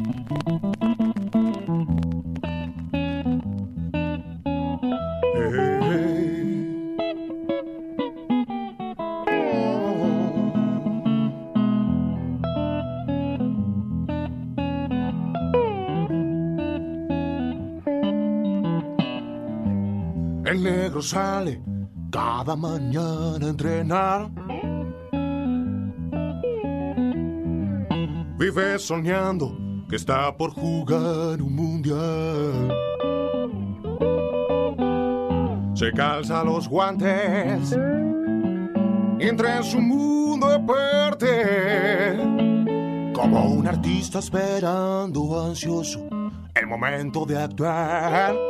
El negro sale cada mañana a entrenar. Vive soñando que está por jugar un mundial. Se calza los guantes, entra en su mundo aparte, como un artista esperando ansioso el momento de actuar.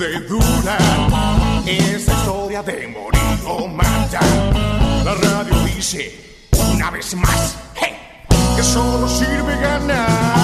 de dura. Esta historia de morir o matar. La radio dice una vez más que solo sirve ganar.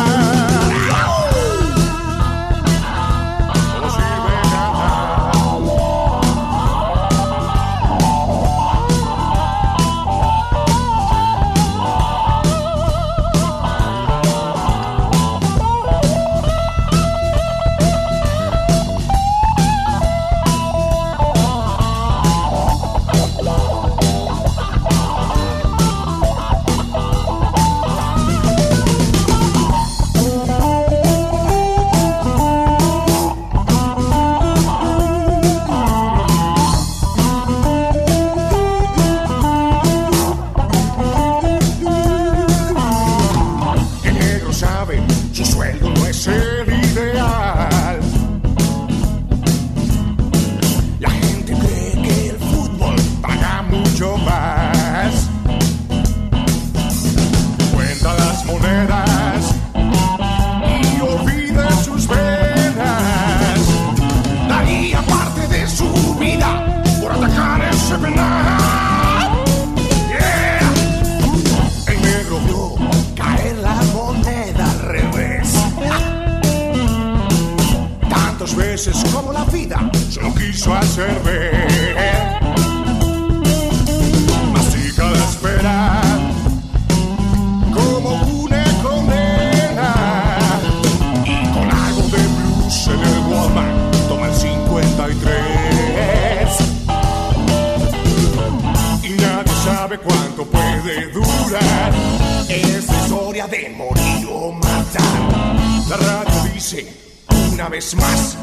una vez más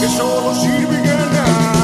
que solo sirve ganar.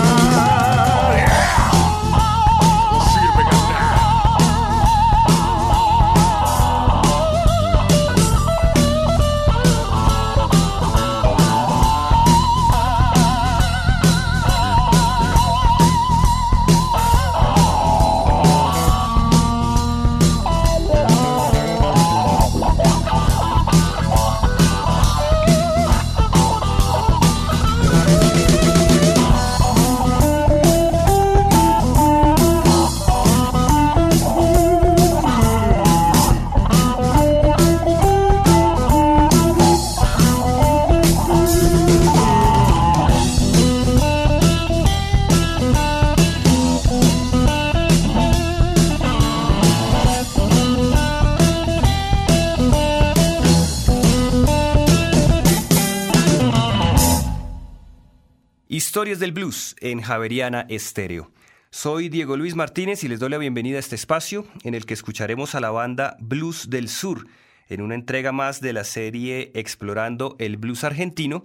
Del Blues en Javeriana Estéreo. Soy Diego Luis Martínez y les doy la bienvenida a este espacio en el que escucharemos a la banda Blues del Sur en una entrega más de la serie Explorando el Blues Argentino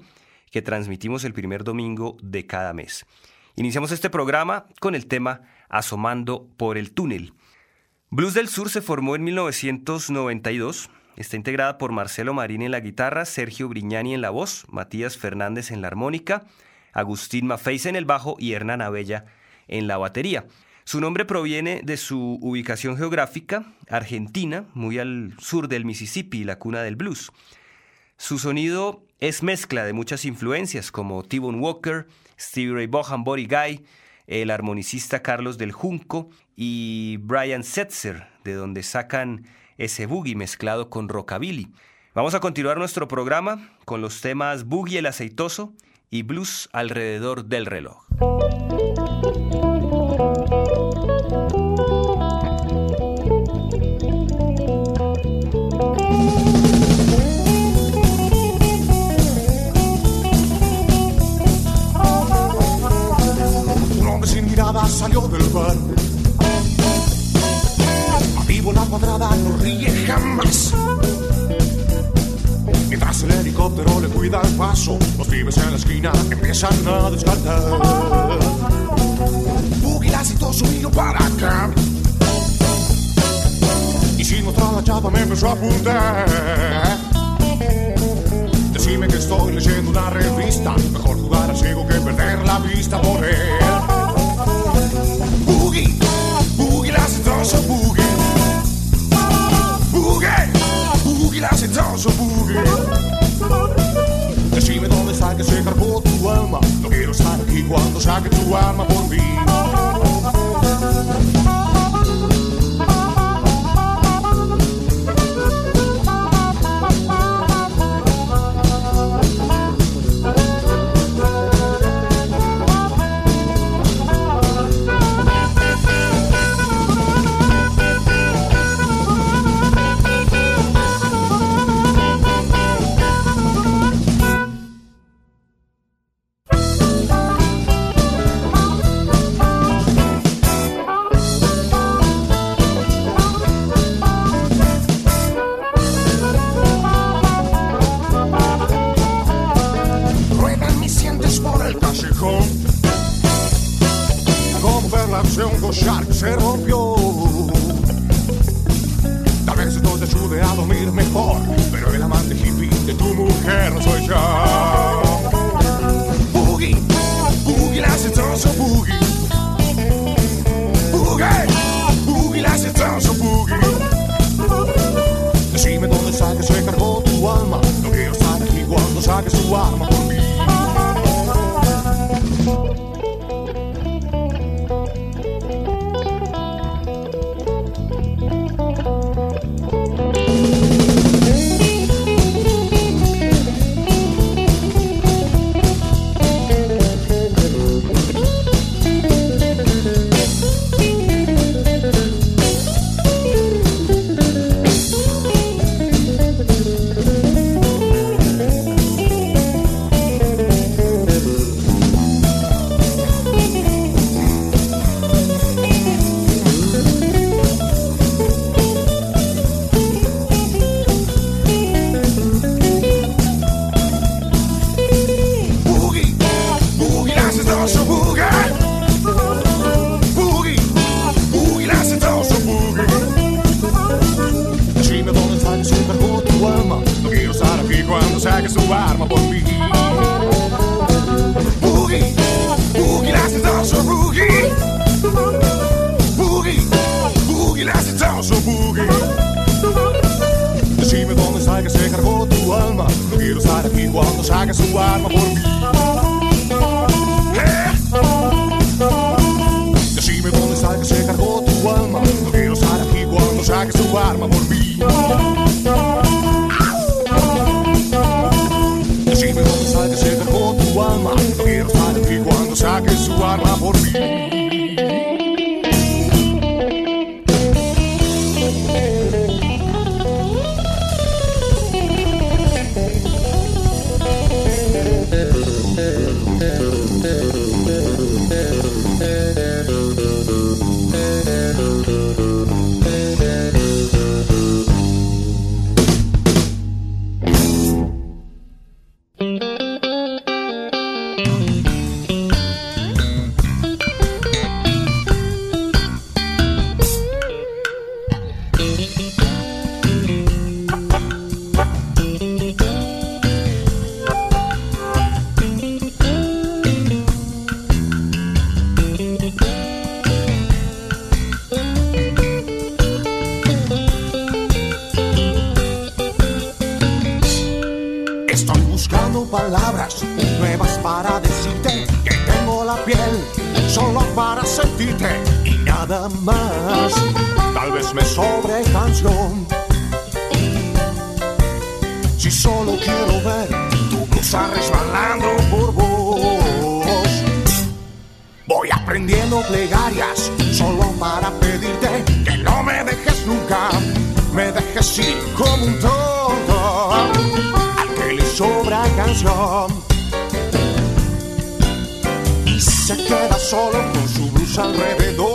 que transmitimos el primer domingo de cada mes. Iniciamos este programa con el tema Asomando por el túnel. Blues del Sur se formó en 1992 Está integrada por Marcelo Marín en la guitarra, Sergio Brignani en la voz, Matías Fernández en la armónica, Agustín Mafeiza en el bajo y Hernán Abella en la batería. Su nombre proviene de su ubicación geográfica, Argentina, muy al sur del Mississippi, la cuna del blues. Su sonido es mezcla de muchas influencias como T-Bone Walker, Stevie Ray Vaughan, Body Guy, el armonicista Carlos del Junco y Brian Setzer, de donde sacan ese boogie mezclado con rockabilly. Vamos a continuar nuestro programa con los temas Boogie el aceitoso y Blues alrededor del reloj. salió del bar. Vivo la cuadrada no ríe jamás. El helicóptero le cuida el paso, los pibes en la esquina empiezan a descartar. Bugilacito subió para acá. Y sin mostrar la chapa me empezó a apuntar. Decime que estoy leyendo una revista. Mejor jugar al ciego que perder la vista por él. boogie. Boogie, boogie, la se danza boogie. Decime dónde está que se cargó tu alma. No quiero estar aquí cuando saque tu alma por mí. Lagen zo warm, maar voor para sentirte y nada más. Tal vez me sobre canción. Si solo quiero ver tu blusa resbalando por vos. Voy aprendiendo plegarias solo para pedirte que no me dejes nunca. Me dejes ir como un tonto al que le sobra canción. Se queda solo con su blusa alrededor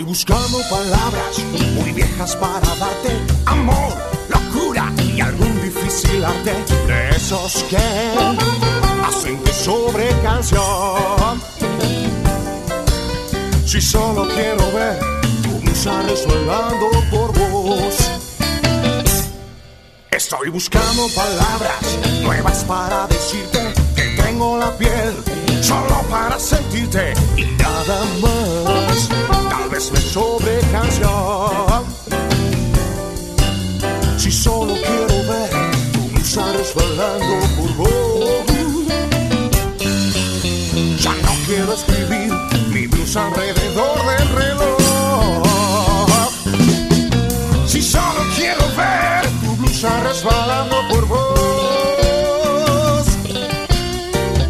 Estoy buscando palabras muy viejas para darte amor, locura y algún difícil arte de esos que hacen que sobre canción. Si solo quiero ver tu blusa resbalando por vos. Estoy buscando palabras nuevas para decirte que tengo la piel solo para sentirte y nada más. Vez me sobre canción. Si solo quiero ver tu blusa resbalando por vos. Ya no quiero escribir mi blusa alrededor del reloj. Si solo quiero ver tu blusa resbalando por vos.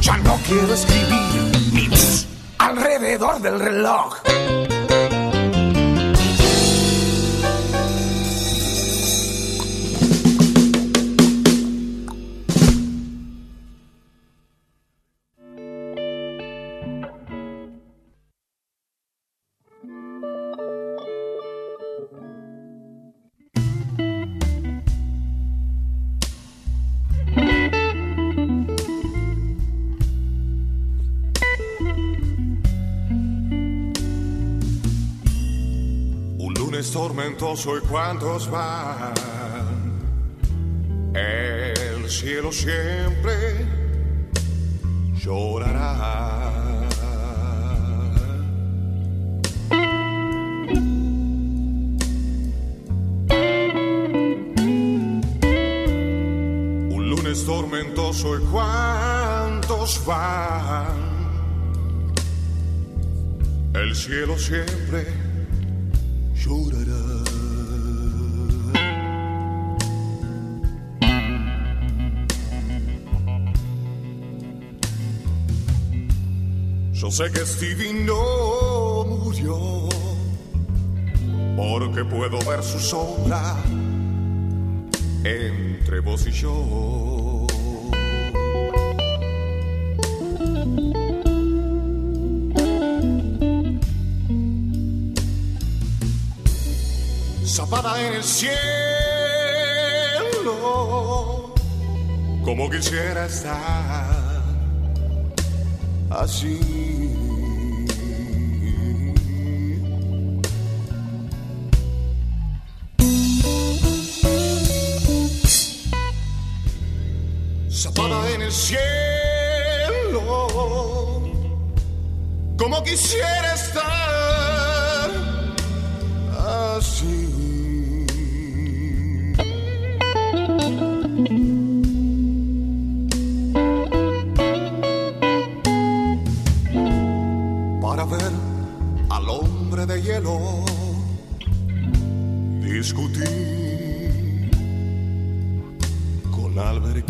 Ya no quiero escribir mi blusa alrededor del reloj. Lunes tormentoso y cuántos van. El cielo siempre llorará. Un lunes tormentoso y cuántos van. El cielo siempre Sé que Stevie no murió, porque puedo ver su sombra entre vos y yo. zapada en el cielo, como quisiera estar así. quisiera estar así. Para ver al hombre de hielo discutir con Albert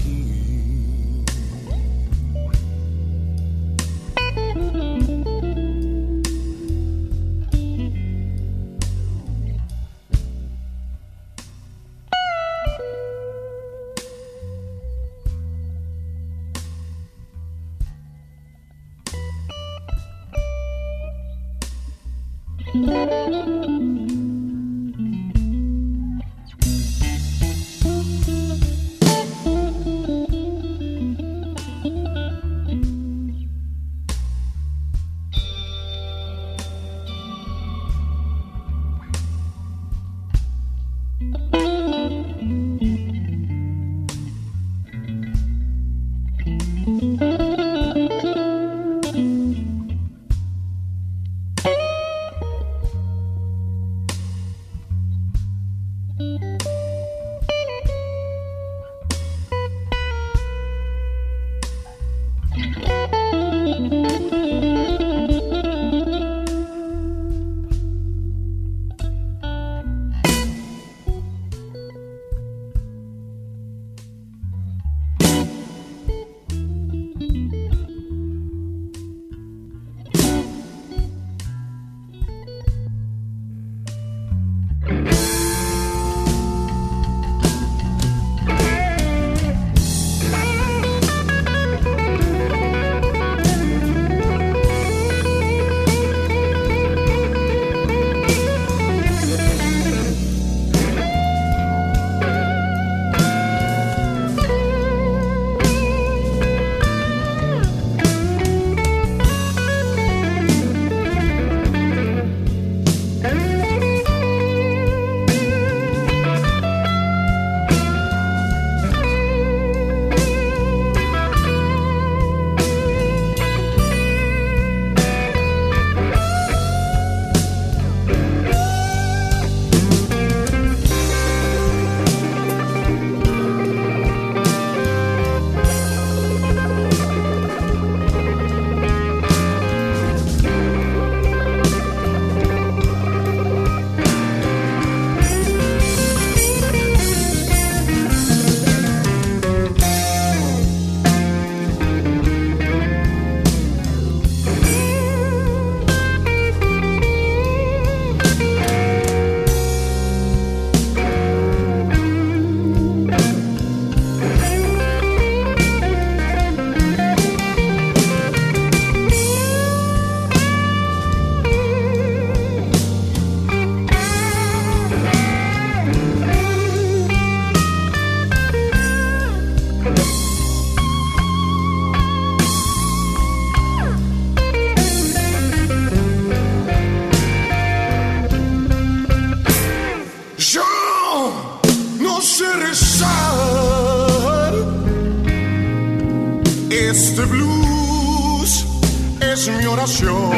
Show.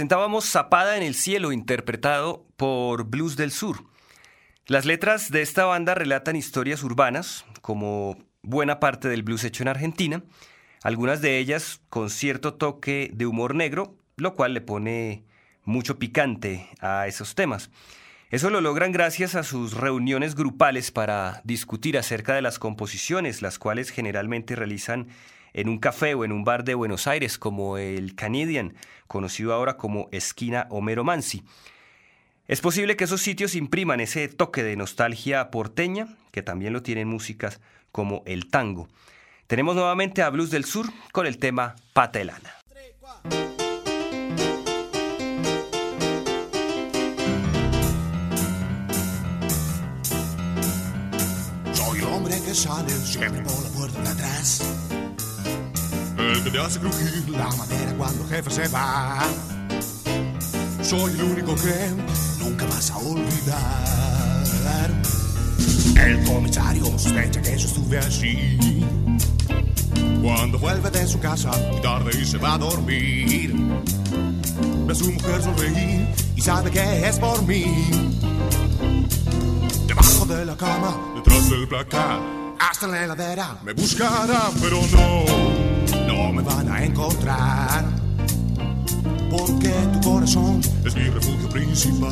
presentábamos Zapada en el Cielo, interpretado por Blues del Sur. Las letras de esta banda relatan historias urbanas, como buena parte del blues hecho en Argentina, algunas de ellas con cierto toque de humor negro, lo cual le pone mucho picante a esos temas. Eso lo logran gracias a sus reuniones grupales para discutir acerca de las composiciones, las cuales generalmente realizan en un café o en un bar de Buenos Aires como el Canadian, conocido ahora como Esquina Homero Mansi. Es posible que esos sitios impriman ese toque de nostalgia porteña, que también lo tienen músicas como el tango. Tenemos nuevamente a Blues del Sur con el tema Patelana. que sale siempre por la puerta de atrás. Te hace crujir la madera cuando jefe se va. Soy el único que nunca vas a olvidar. El comisario sospecha que yo estuve allí. Cuando vuelve de su casa muy tarde y se va a dormir, ve a su mujer sonreír y sabe que es por mí. Debajo de la cama, detrás del placar hasta la heladera me buscarán, pero no, no me van a encontrar. Porque tu corazón es mi refugio principal.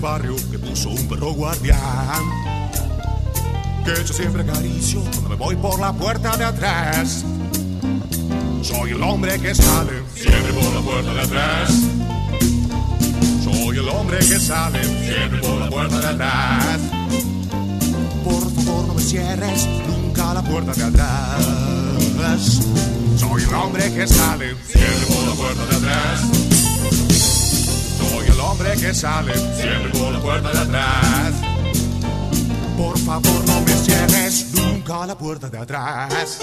Barrio que puso un perro guardián. Que yo siempre acaricio cuando me voy por la puerta de atrás. Soy el hombre que sale siempre por la puerta de atrás. Soy el hombre que sale siempre por la puerta de atrás. Por favor no me cierres nunca la puerta de atrás. Soy el hombre que sale siempre por la puerta de atrás hombre que sale siempre por la puerta de atrás. Por favor, no me cierres nunca la puerta de atrás.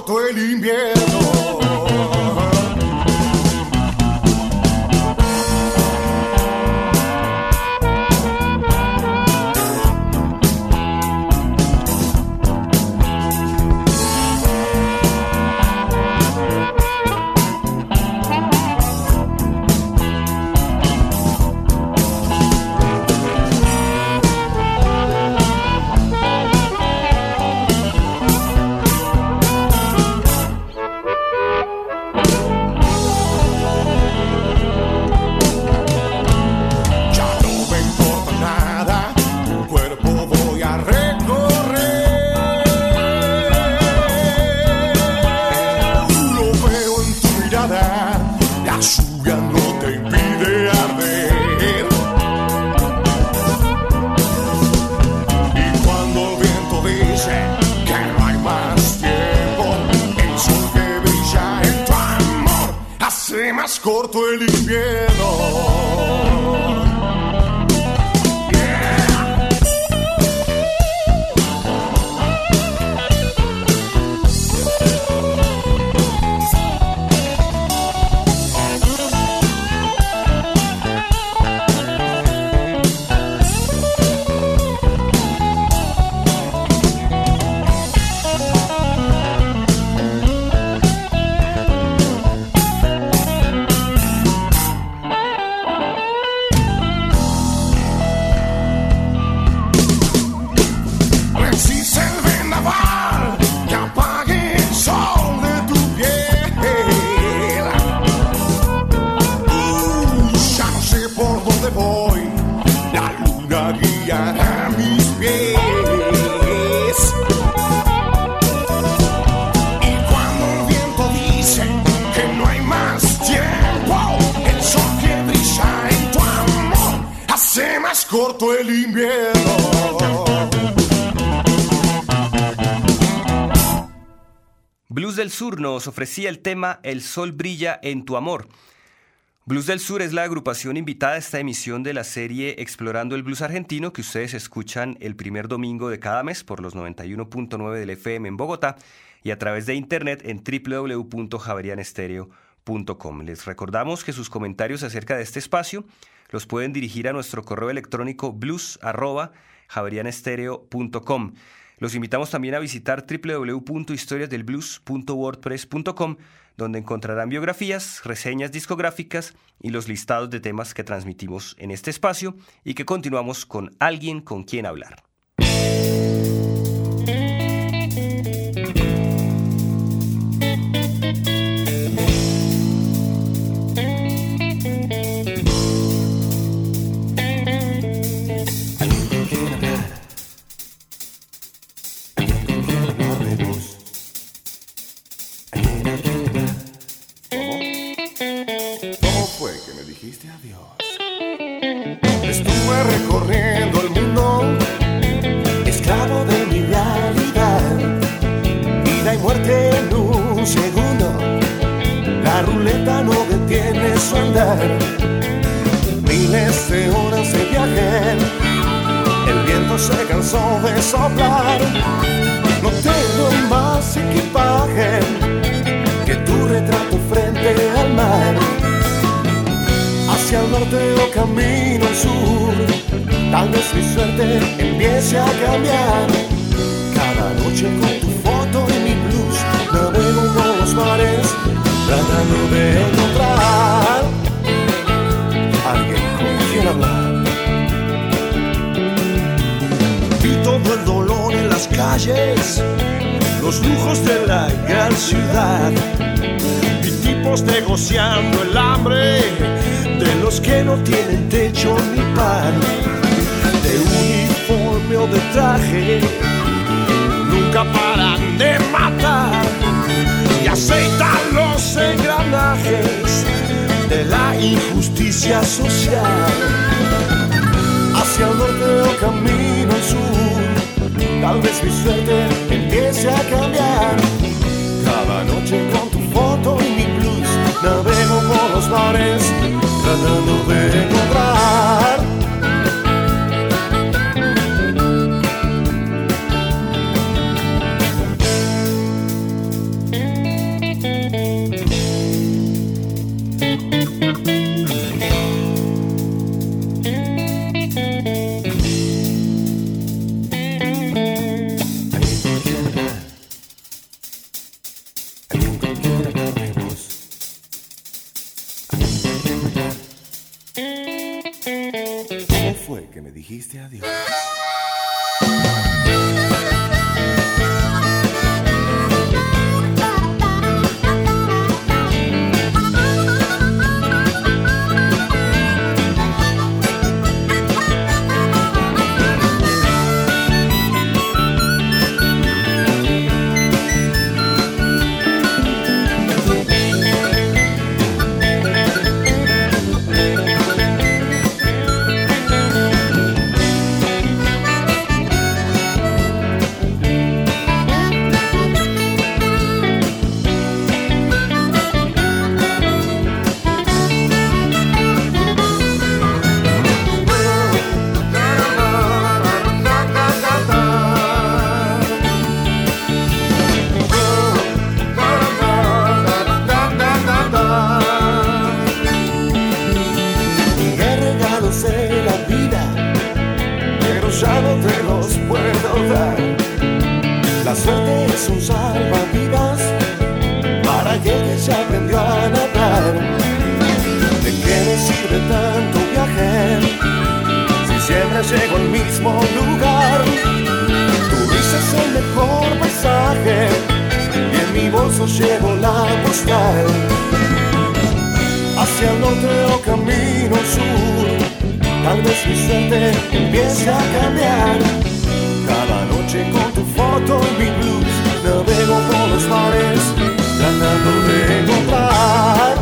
Más corto el invierno. Sur nos ofrecía el tema El Sol brilla en tu amor. Blues del Sur es la agrupación invitada a esta emisión de la serie Explorando el Blues Argentino que ustedes escuchan el primer domingo de cada mes por los 91.9 del FM en Bogotá y a través de internet en www.javerianestereo.com. Les recordamos que sus comentarios acerca de este espacio los pueden dirigir a nuestro correo electrónico blues.javerianestereo.com. Los invitamos también a visitar www.historiasdelblues.wordpress.com, donde encontrarán biografías, reseñas discográficas y los listados de temas que transmitimos en este espacio y que continuamos con Alguien con quien hablar. Mi suerte empiece a cambiar. Cada noche con tu foto y mi blues, navego por los mares tratando de encontrar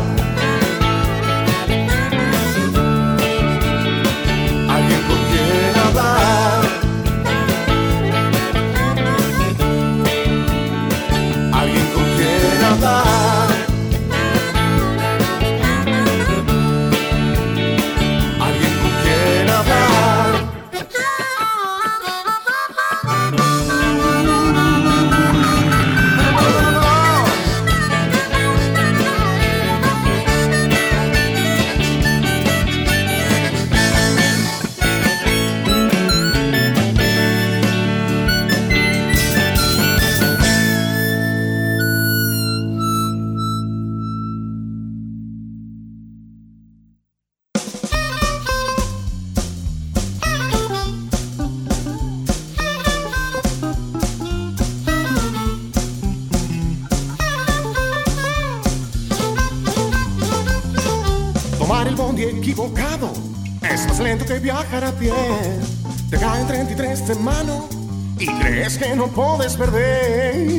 que no puedes perder.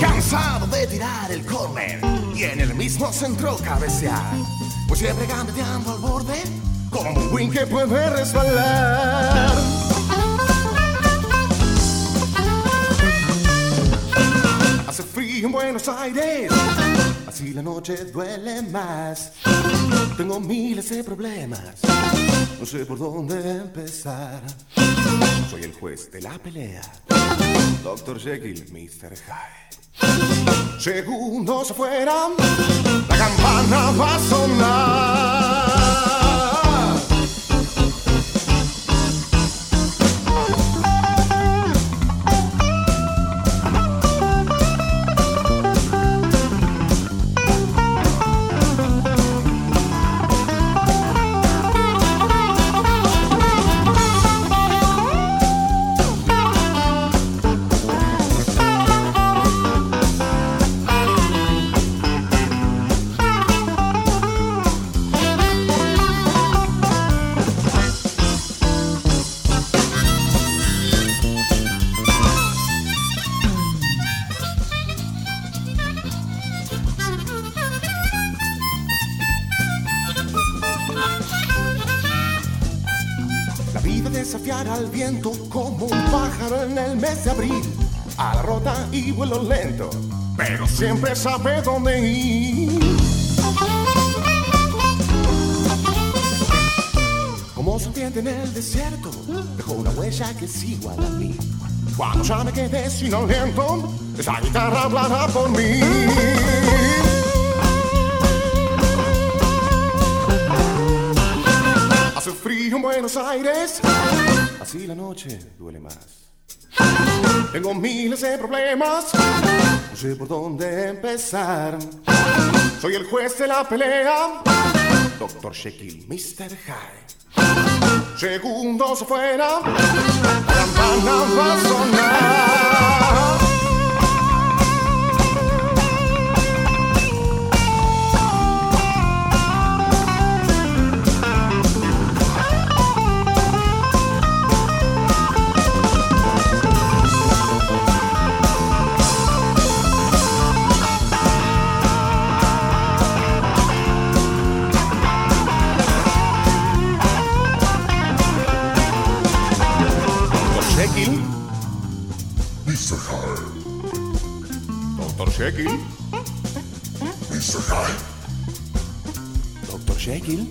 Cansado de tirar el corner y en el mismo centro cabecear. Pues siempre gambeteando al borde como un wing que puede resbalar. Hace frío en Buenos Aires, así la noche duele más. Tengo miles de problemas, no sé por dónde empezar. Soy el juez de la pelea, Dr. Jekyll, Mr. Hyde. Segundos afuera, la campana va a sonar. Siempre sabe dónde ir. Como serpiente en el desierto, dejó una huella que es igual a mí. Cuando ya me quedé sin aliento, esa guitarra hablará por mí. Hace frío en Buenos Aires, así la noche duele más. Tengo miles de problemas, no sé por dónde empezar. Soy el juez de la pelea, Dr. Jekyll, Mr. Hyde. Segundos afuera, la va a sonar. Jekyll.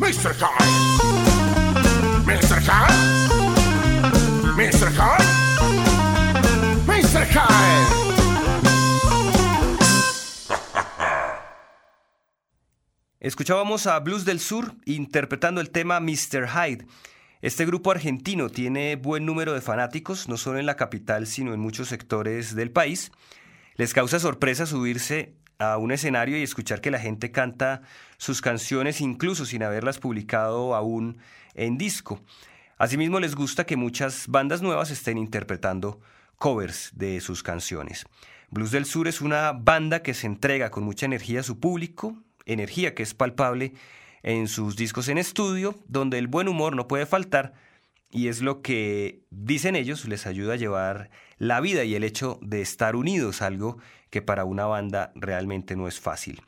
Mr. Hyde. Mr. Hyde. Mr. Hyde. Mr. Hyde. Escuchábamos a Blues del Sur interpretando el tema Mr. Hyde. Este grupo argentino tiene buen número de fanáticos, no solo en la capital, sino en muchos sectores del país. Les causa sorpresa subirse a un escenario y escuchar que la gente canta sus canciones incluso sin haberlas publicado aún en disco. Asimismo les gusta que muchas bandas nuevas estén interpretando covers de sus canciones. Blues del Sur es una banda que se entrega con mucha energía a su público, energía que es palpable en sus discos en estudio, donde el buen humor no puede faltar y es lo que dicen ellos les ayuda a llevar la vida y el hecho de estar unidos, algo que para una banda realmente no es fácil.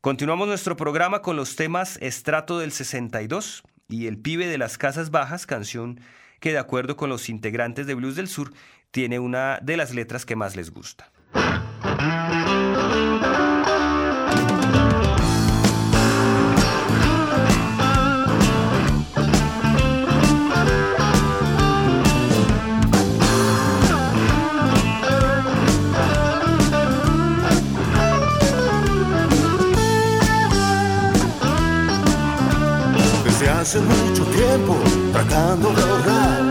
Continuamos nuestro programa con los temas Estrato del 62 y El pibe de las casas bajas, canción que de acuerdo con los integrantes de Blues del Sur tiene una de las letras que más les gusta. Hace mucho tiempo tratando de ahorrar.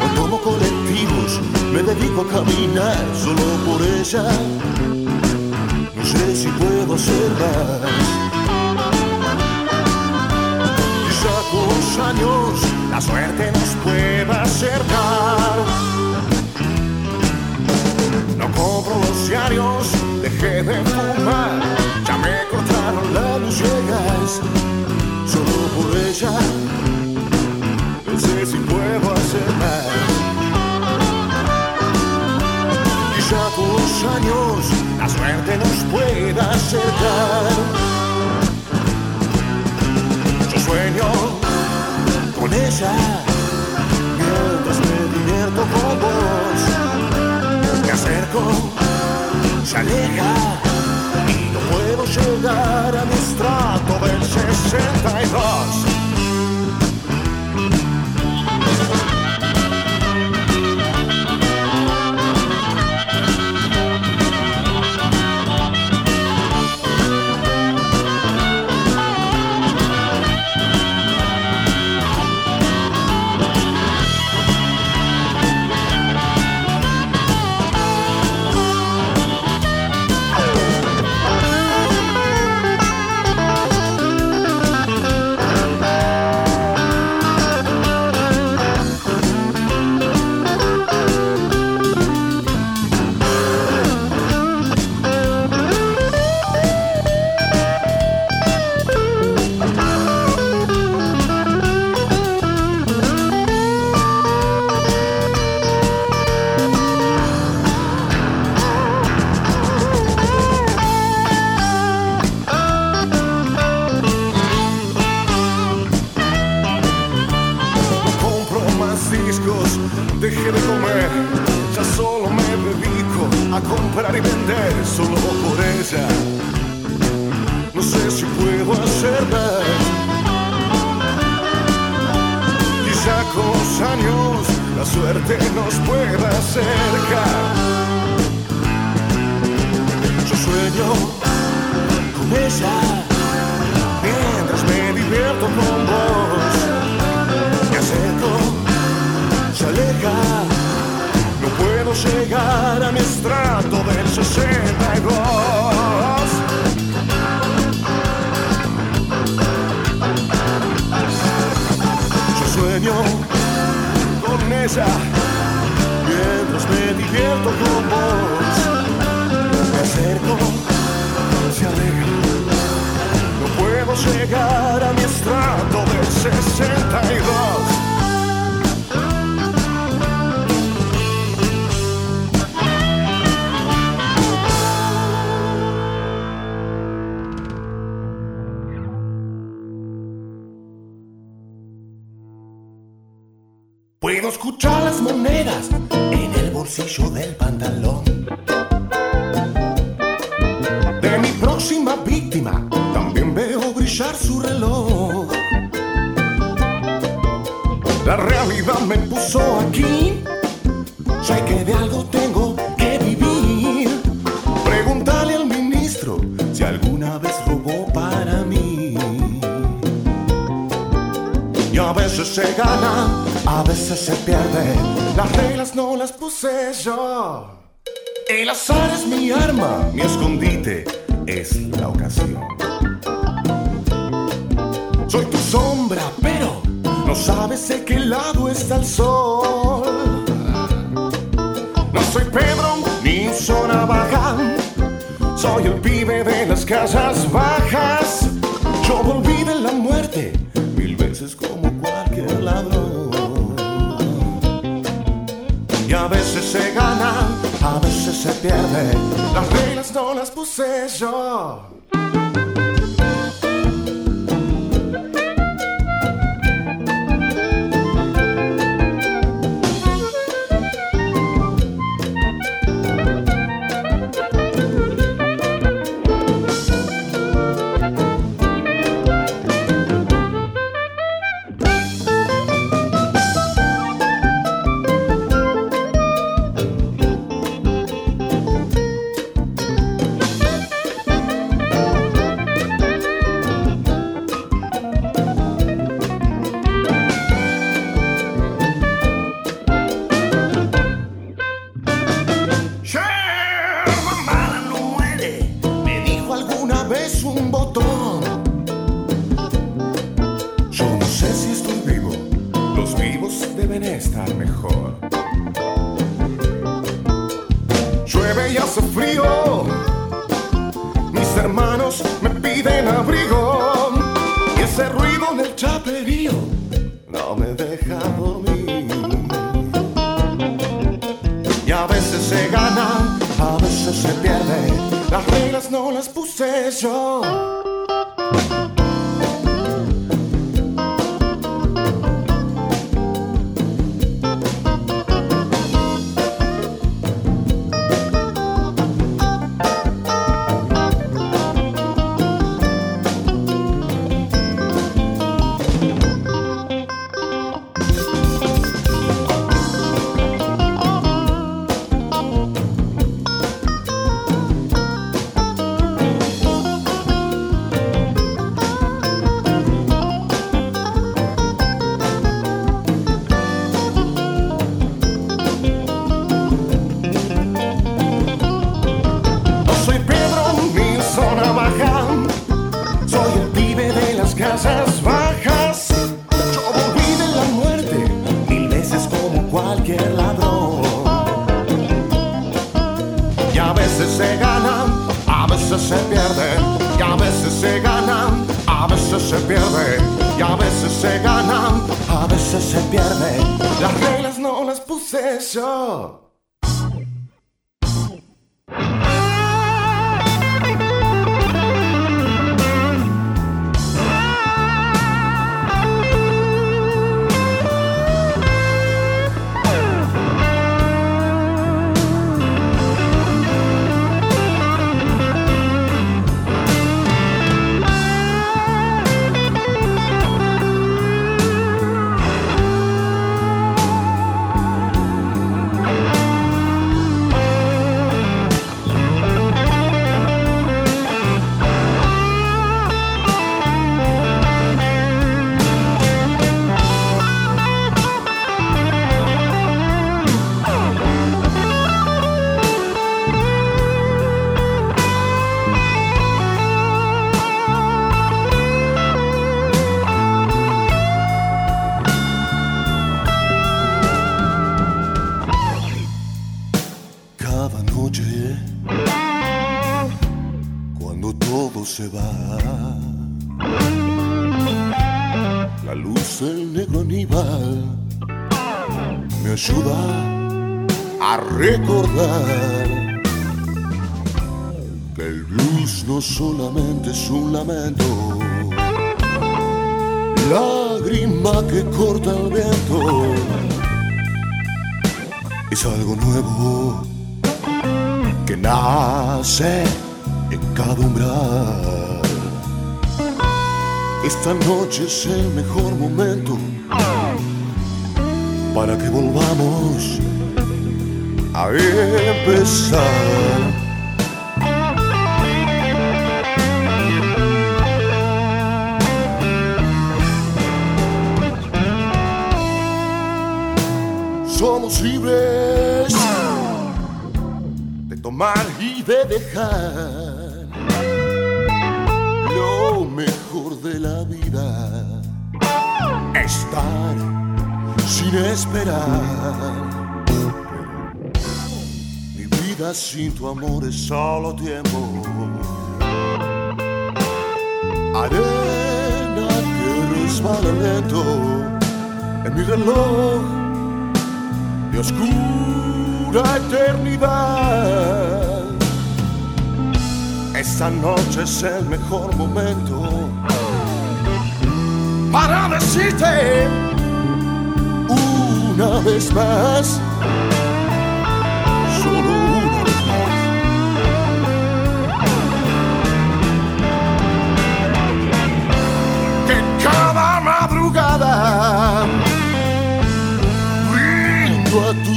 No tomo colectivos, me dedico a caminar solo por ella. No sé si puedo hacer más. Quizá con años la suerte nos pueda acercar. No compro los diarios, dejé de fumar, ya me cortaron las solo por ella. No sé si puedo hacer más. Quizá los años la suerte nos pueda acercar. Yo sueño con ella mientras me divierto con vos. Me acerco, se aleja y no puedo llegar a mi estrato 62. Puedo escuchar las monedas en el bolsillo del pantalón. De mi próxima víctima también veo brillar su reloj. La realidad me puso aquí. Sé que de algo tengo que vivir. Pregúntale al ministro si alguna vez robó para mí. Y a veces se gana, a veces se pierde. Las reglas no las puse yo. El azar es mi arma, mi escondite es la ocasión. Soy tu sombra, pero no sabes de qué lado está el sol. No soy Pedro ni zona baja, soy el pibe de las casas bajas. Yo volví de la muerte mil veces como cualquier ladrón. Se gana, a veces se pierde. Las reglas no las puse yo. Sucesso! Solamente es un lamento. Lágrima que corta el viento. Es algo nuevo que nace en cada umbral. Esta noche es el mejor momento para que volvamos a empezar. Somos libres de tomar y de dejar lo mejor de la vida, estar sin esperar. Mi vida sin tu amor es solo tiempo. Haré lento en mi reloj oscura eternidad. Esta noche es el mejor momento para decirte una vez más,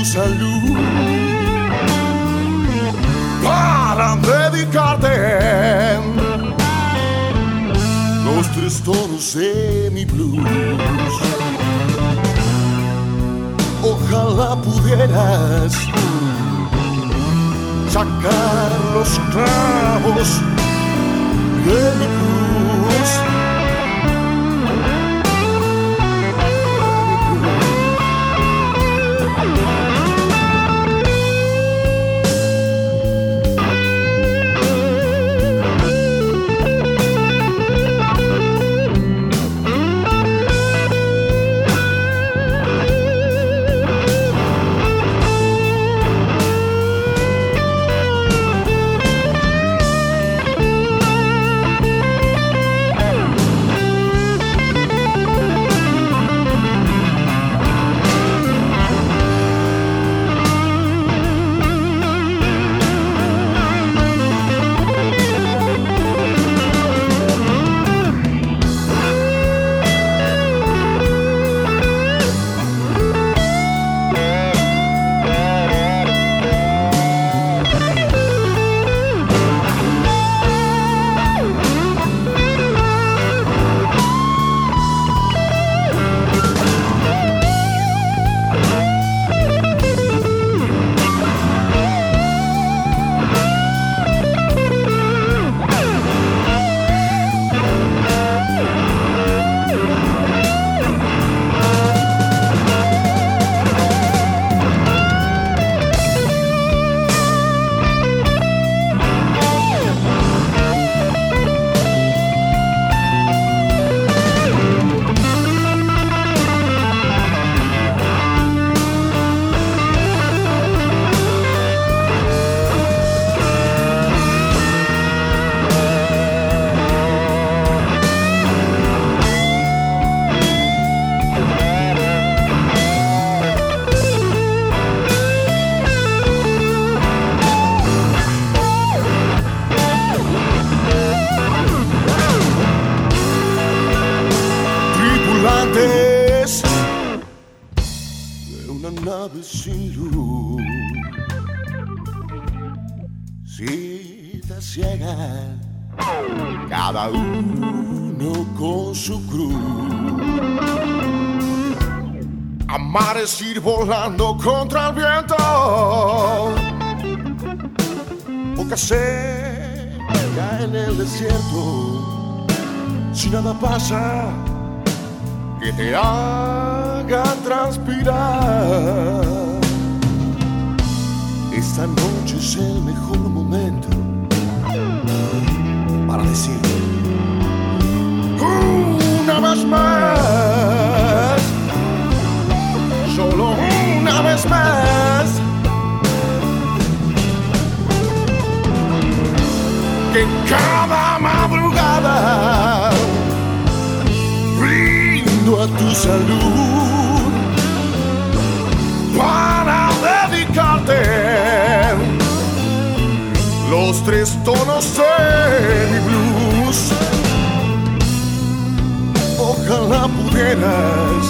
brindo a tu salud para dedicarte los tres tonos de mi blues. Ojalá pudieras sacar los clavos de mi cruz. Volando contra el viento. Boca seca en el desierto. Si nada pasa, que te haga transpirar. Esta noche es el mejor momento para decir una vez más, cada madrugada brindo a tu salud para dedicarte los tres tonos de mi blues. Ojalá pudieras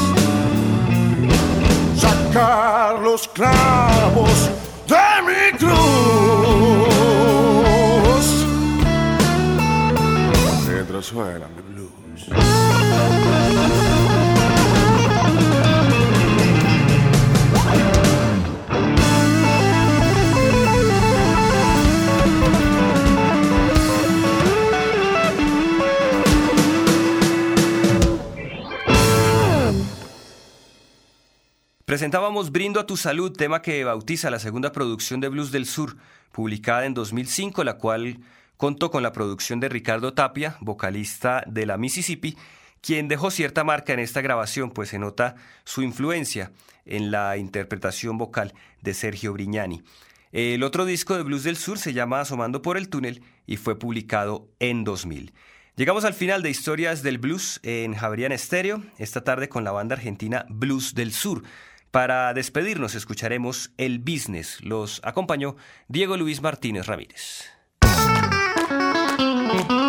sacar los clavos de mi cruz. Mientras suena mi blues. Presentábamos Brindo a tu salud, tema que bautiza la segunda producción de Blues del Sur, publicada en 2005, la cual contó con la producción de Ricardo Tapia, vocalista de la Mississippi, quien dejó cierta marca en esta grabación, pues se nota su influencia en la interpretación vocal de Sergio Brignani. El otro disco de Blues del Sur se llama Asomando por el Túnel y fue publicado en 2000. Llegamos al final de Historias del Blues en Javerian Estéreo, esta tarde con la banda argentina Blues del Sur. Para despedirnos escucharemos El Business. Los acompañó Diego Luis Martínez Ramírez. you.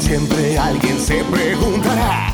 siempre alguien se preguntará.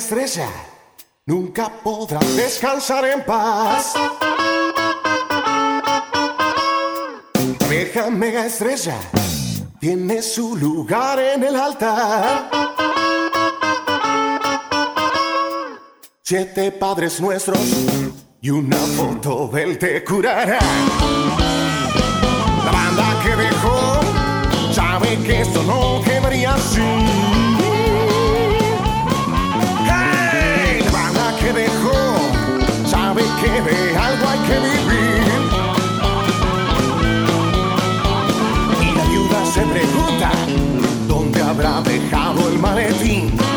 Estrella nunca podrá descansar en paz. Vieja mega estrella tiene su lugar en el altar. Siete padres nuestros y una foto él te curará. La banda que dejó sabe que esto no quedaría así. Hay que vivir. Y la viuda se pregunta, ¿dónde habrá dejado el maletín?